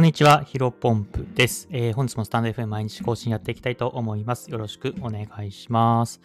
こんにちは、ヒロポンプです。えー、本日もスタンド FM 毎日更新やっていきたいと思います。よろしくお願いします。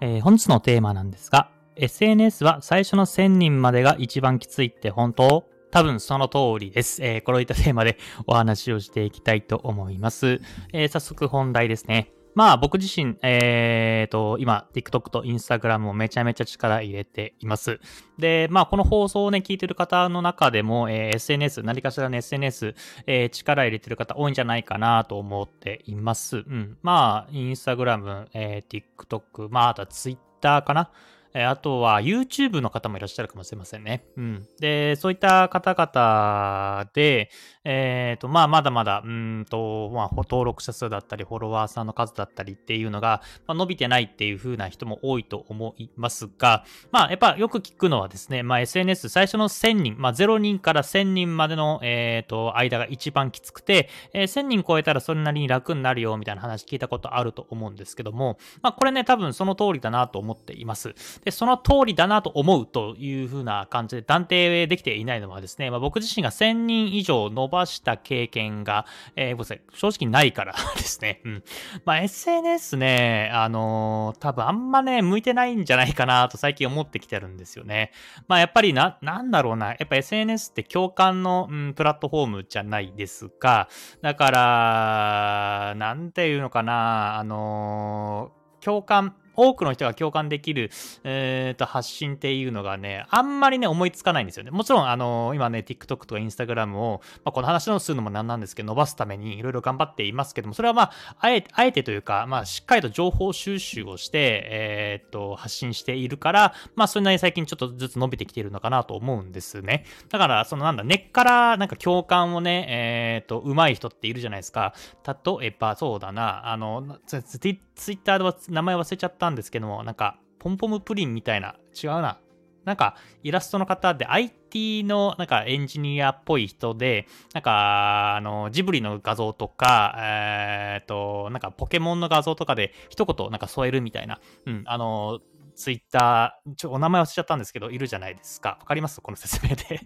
えー、本日のテーマなんですが、SNS は最初の1000人までが一番きついって本当？多分その通りです。えー、このいったテーマでお話をしていきたいと思います。えー、早速本題ですね。まあ僕自身、えーと、今 TikTok と Instagram をめちゃめちゃ力入れています。で、まあこの放送をね、聞いてる方の中でも、えー、SNS、何かしらの SNS、えー、力入れてる方多いんじゃないかなと思っています。うん。まあ、Instagram、えー、TikTok、まああとは Twitter かな。えあとは YouTube の方もいらっしゃるかもしれませんね。うん。で、そういった方々で、えっ、ー、と、まあ、まだまだ、うんと、まあ、登録者数だったり、フォロワーさんの数だったりっていうのが、まあ、伸びてないっていう風な人も多いと思いますが、まあ、やっぱよく聞くのはですね、まあ、SNS 最初の1000人、まあ、0人から1000人までの、えっ、ー、と、間が一番きつくて、えー、1000人超えたらそれなりに楽になるよ、みたいな話聞いたことあると思うんですけども、まあ、これね、多分その通りだなと思っています。で、その通りだなと思うという風な感じで断定できていないのはですね、まあ、僕自身が1000人以上伸ばした経験が、えー、正直ないからですね。うん。まあ、SNS ね、あのー、多分あんまね、向いてないんじゃないかなと最近思ってきてるんですよね。まあ、やっぱりな、なんだろうな。やっぱ SNS って共感の、うん、プラットフォームじゃないですか。だから、なんていうのかな。あのー、共感、多くの人が共感できる、えー、と発信っていうのがね、あんまりね、思いつかないんですよね。もちろん、あのー、今ね、TikTok とか Instagram を、まあ、この話のするのもなんなんですけど、伸ばすためにいろいろ頑張っていますけども、それはまあ、あえて、あえてというか、まあ、しっかりと情報収集をして、えー、と、発信しているから、まあ、それなりに最近ちょっとずつ伸びてきているのかなと思うんですね。だから、そのなんだ、根っからなんか共感をね、えー、と、上手い人っているじゃないですか。例えば、そうだな、あの、ツイッターでは名前忘れちゃったんですけども、なんか、ポンポムプリンみたいな、違うな。なんか、イラストの方で IT のなんかエンジニアっぽい人で、なんか、あの、ジブリの画像とか、えっ、と、なんかポケモンの画像とかで一言なんか添えるみたいな、うん、あの、ツイッター、ちょ、お名前忘れちゃったんですけど、いるじゃないですか。わかります？この説明で 伝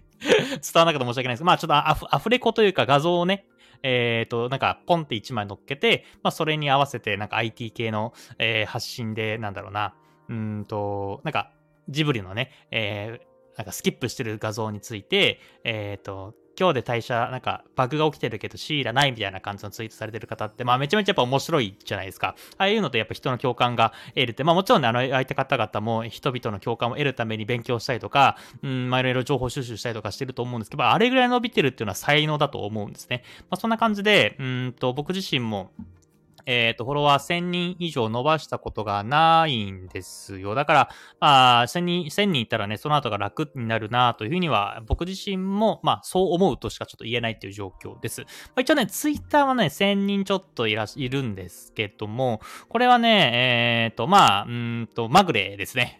わらなかった申し訳ないです。まあ、ちょっとアフレコというか画像をね、えっ、ー、と、なんか、ポンって1枚乗っけて、まあ、それに合わせて、なんか IT 系の、えー、発信で、なんだろうな、うんと、なんか、ジブリのね、えー、なんかスキップしてる画像について、えっ、ー、と、今日で退社、なんか、バグが起きてるけど、シーラないみたいな感じのツイートされてる方って、まあ、めちゃめちゃやっぱ面白いじゃないですか。ああいうのとやっぱ人の共感が得るって、まあ、もちろんね、あの、相手方々も人々の共感を得るために勉強したりとか、うん、まあ、いろいろ情報収集したりとかしてると思うんですけど、あれぐらい伸びてるっていうのは才能だと思うんですね。まあ、そんな感じで、うんと、僕自身も、えっ、ー、と、フォロワー1000人以上伸ばしたことがないんですよ。だから、まあ、1000人、1000人いたらね、その後が楽になるなというふうには、僕自身も、まあ、そう思うとしかちょっと言えないっていう状況です。まあ、一応ね、ツイッターはね、1000人ちょっといらいるんですけども、これはね、えっ、ー、と、まあ、うんと、まぐれですね。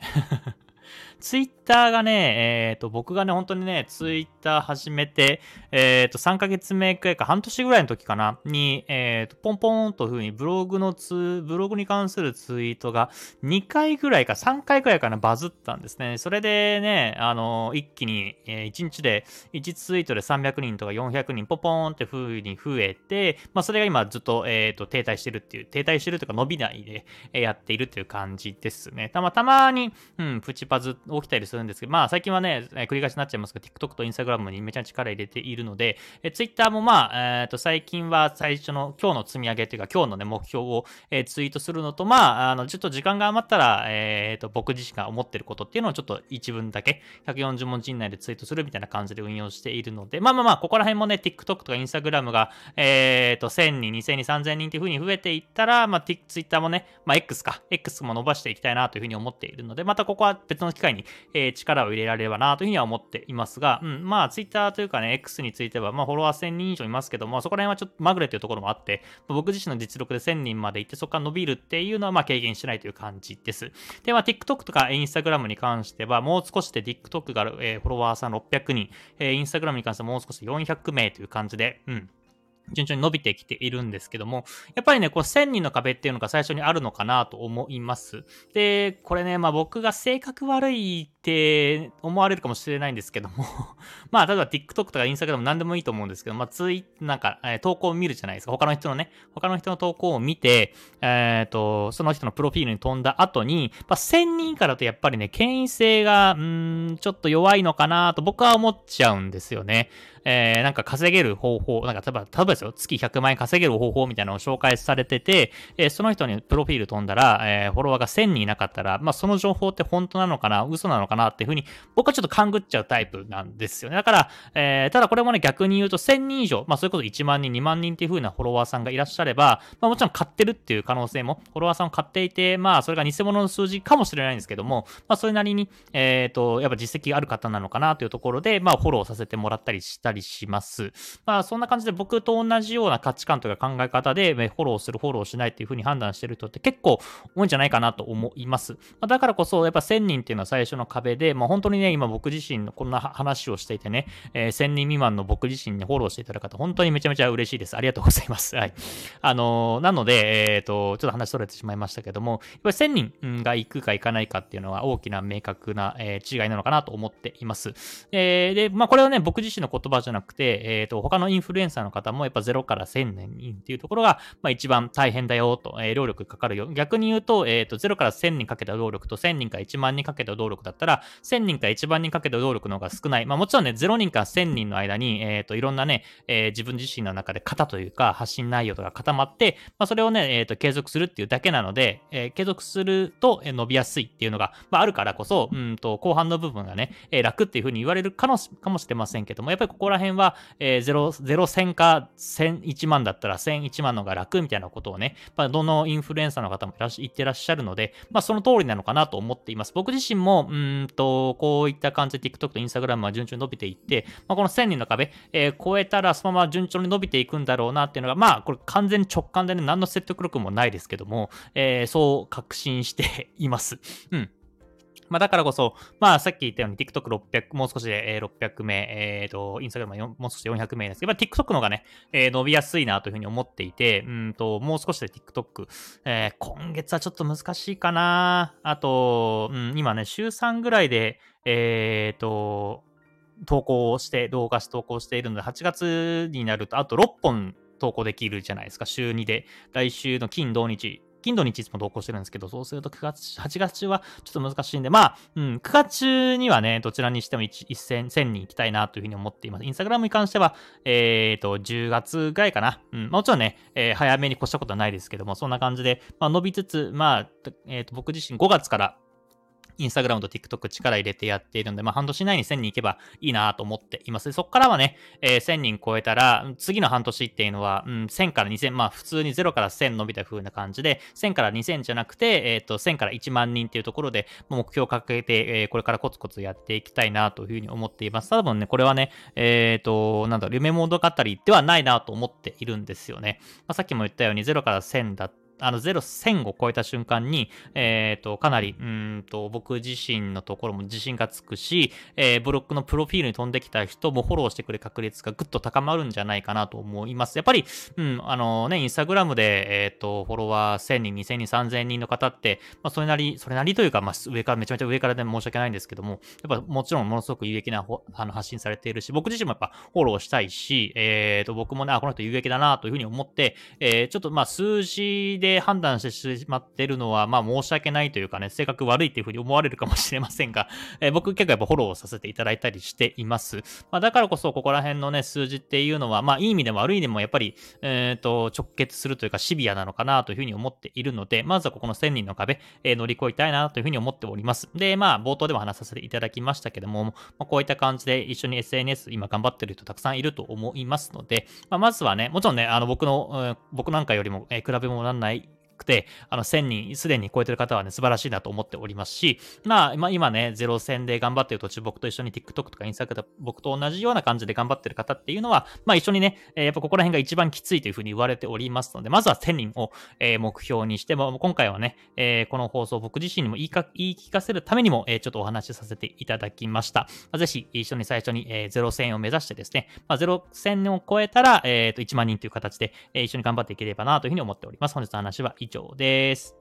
ツイッターがね、えっ、ー、と、僕がね、本当にね、ツイッター始めて、えっ、ー、と、3ヶ月目くらいか、半年ぐらいの時かな、に、えっ、ー、と、ポンポンという風にブログのツ、ブログに関するツイートが2回ぐらいか3回くらいかな、バズったんですね。それでね、あの、一気に、えー、1日で、1ツイートで300人とか400人、ポポーンって風に増えて、まあ、それが今ずっと、えっ、と、停滞してるっていう、停滞してるというか伸びないで、えやっているっていう感じですね。たま、たまに、うん、プチパズ起きたりするんですけど、まあ最近はね、繰り返しになっちゃいますけど、TikTok と Instagram にめちゃめちゃ力入れているので、え、Twitter もまあ、え、ー、と、最近は最初の今日の積み上げというか、今日のね、目標を、え、ツイートするのと、まあ、あの、ちょっと時間が余ったら、え、ー、と、僕自身が思ってることっていうのをちょっと一文だけ、140文字以内でツイートするみたいな感じで運用しているので、まあまあまあ、ここら辺もね、TikTok とか Instagram が、えっ、ー、と、1000人、2000人、3000人っていう風に増えていったら、まあ、Twitter もね、まあ、X か、X も伸ばしていきたいなという風に思っているので、またここは別の機会に、えー、力を入れられればなというふうには思っていますが、うん、まあ、ツイッターというかね、X については、まあ、フォロワー1000人以上いますけども、そこら辺はちょっとまぐれというところもあって、僕自身の実力で1000人まで行って、そこから伸びるっていうのは、まあ、軽減しないという感じです。で、まあ、TikTok とか Instagram に関しては、もう少しで TikTok が、えー、フォロワーさん600人、えー、Instagram に関してはもう少し400名という感じで、うん。順調に伸びてきているんですけども、やっぱりね、こう1000人の壁っていうのが最初にあるのかなと思います。で、これね、まあ僕が性格悪いって思われるかもしれないんですけども まあ例えば TikTok とか Instagram 何でもいいと思うんですけど、まあツイなんか、えー、投稿を見るじゃないですか。他の人のね、他の人の投稿を見て、えっ、ー、と、その人のプロフィールに飛んだ後に、まあ1000人以下だとやっぱりね、権威性が、うーん、ちょっと弱いのかなと僕は思っちゃうんですよね。えー、なんか稼げる方法、なんか例えば、例えばですよ、月100万円稼げる方法みたいなのを紹介されてて、えー、その人にプロフィール飛んだら、えー、フォロワーが1000人いなかったら、まあ、その情報って本当なのかな、嘘なのかなっていうふうに、僕はちょっと勘ぐっちゃうタイプなんですよね。だから、えー、ただこれもね、逆に言うと1000人以上、まあ、それこそ1万人、2万人っていう風なフォロワーさんがいらっしゃれば、まあ、もちろん買ってるっていう可能性も、フォロワーさんを買っていて、まあ、それが偽物の数字かもしれないんですけども、まあ、それなりに、えっ、ー、と、やっぱ実績がある方なのかなというところで、まあ、フォローさせてもらったりしたりします。まあそんな感じで僕と同じような価値観とか考え方で、フォローする、フォローしないっていう風に判断してる人って結構多いんじゃないかなと思います。ま、だからこそ、やっぱ1000人っていうのは最初の壁で、まあ本当にね、今僕自身のこんな話をしていてね、えー、1000人未満の僕自身にフォローしていただく方、本当にめちゃめちゃ嬉しいです。ありがとうございます。はい。あのー、なので、えっ、ー、と、ちょっと話それてしまいましたけども、やっぱり1000人が行くか行かないかっていうのは大きな明確な、えー、違いなのかなと思っています。えー、で、まあこれはね、僕自身の言葉じゃなくて、えっ、と、他のインフルエンサーの方もやっぱ0から1000年っていうところが、まあ、一番大変だよと、えー、労力かかるよ。逆に言うと、えっ、ー、と、0から1000人かけた労力と1000人から1万人かけた労力だったら、1000人から1万人かけた労力の方が少ない。まあ、もちろんね、0人から1000人の間に、えっ、と、いろんなね、えー、自分自身の中で型というか、発信内容とか固まって、まあ、それをね、えっ、と、継続するっていうだけなので、え継続すると、伸びやすいっていうのが、まあ、あるからこそ、うんと、後半の部分がね、え楽っていうふうに言われるかもかもしれませんけども、やっぱりここら辺は、えー、0、0、1000か1000、1万だったら1000、1万のが楽みたいなことをね、まあ、どのインフルエンサーの方も言ってらっしゃるので、まあ、その通りなのかなと思っています。僕自身も、うんと、こういった感じで TikTok と Instagram は順調に伸びていって、まあ、この1000人の壁、えー、超えたらそのまま順調に伸びていくんだろうなっていうのが、まあ、これ完全に直感でね、何の説得力もないですけども、えー、そう確信しています。うん。まあ、だからこそ、まあ、さっき言ったように TikTok600、もう少しで600名、えっ、ー、と、インスタグラムはもう少しで400名ですけど、TikTok のがね、えー、伸びやすいなというふうに思っていて、うんと、もう少しで TikTok、えー、今月はちょっと難しいかな。あと、うん、今ね、週3ぐらいで、えっ、ー、と、投稿して、動画し投稿しているので、8月になると、あと6本投稿できるじゃないですか、週2で。来週の金、土日、金土日いつも投稿してるんですけど、そうすると9月、8月中はちょっと難しいんで、まあ、うん、9月中にはね、どちらにしても 1, 1000, 1000人行きたいなというふうに思っています。インスタグラムに関しては、えっ、ー、と、10月ぐらいかな。うん、もちろんね、えー、早めに越したことはないですけども、そんな感じで、まあ、伸びつつ、まあ、えっ、ー、と、僕自身5月からインスタグラムと TikTok 力入れてやっているので、まあ、半年以内に1000人いけばいいなと思っています。そこからはね、えー、1000人超えたら、次の半年っていうのは、うん、1000から2000、まあ、普通に0から1000伸びた風な感じで、1000から2000じゃなくて、えっ、ー、と、1000から1万人っていうところで、目標を掲げて、えー、これからコツコツやっていきたいなというふうに思っています。多分ね、これはね、えっ、ー、と、なんだろう、夢物語ではないなと思っているんですよね。まあ、さっきも言ったように0から1000だったあの、0、1000を超えた瞬間に、えっ、ー、と、かなり、うんと、僕自身のところも自信がつくし、えー、ブロックのプロフィールに飛んできた人もフォローしてくれる確率がぐっと高まるんじゃないかなと思います。やっぱり、うん、あのね、インスタグラムで、えっ、ー、と、フォロワー1000人、2000人、3000人の方って、まあ、それなり、それなりというか、まあ、上から、めちゃめちゃ上からで申し訳ないんですけども、やっぱもちろんものすごく有益なあの発信されているし、僕自身もやっぱフォローしたいし、えっ、ー、と、僕もね、あ、この人有益だなというふうに思って、えー、ちょっとまあ、数字でで判断してしまってるのは、まあ申し訳ないというかね、性格悪いっていうふうに思われるかもしれませんが、えー、僕結構やっぱフォローさせていただいたりしています。まあだからこそここら辺のね、数字っていうのは、まあいい意味でも悪い意味でもやっぱり、えっ、ー、と、直結するというかシビアなのかなというふうに思っているので、まずはここの1000人の壁、えー、乗り越えたいなというふうに思っております。で、まあ冒頭でも話させていただきましたけども、まあ、こういった感じで一緒に SNS 今頑張ってる人たくさんいると思いますので、まあ、まずはね、もちろんね、あの僕の、僕なんかよりも、えー、比べ物ならないくて、あの、1000人すでに超えてる方はね、素晴らしいなと思っておりますし、まあ、まあ、今ね、0戦で頑張ってる途中、僕と一緒に TikTok とか Instagram 僕と同じような感じで頑張ってる方っていうのは、まあ、一緒にね、え、やっぱここら辺が一番きついというふうに言われておりますので、まずは1000人を、え、目標にして、まあ、今回はね、え、この放送僕自身にも言いか言い聞かせるためにも、え、ちょっとお話しさせていただきました。まあ、ぜひ、一緒に最初に、えー、0戦を目指してですね、まあ、0戦を超えたら、えー、と1万人という形で、え、一緒に頑張っていければなというふうに思っております。本日の話は以上です。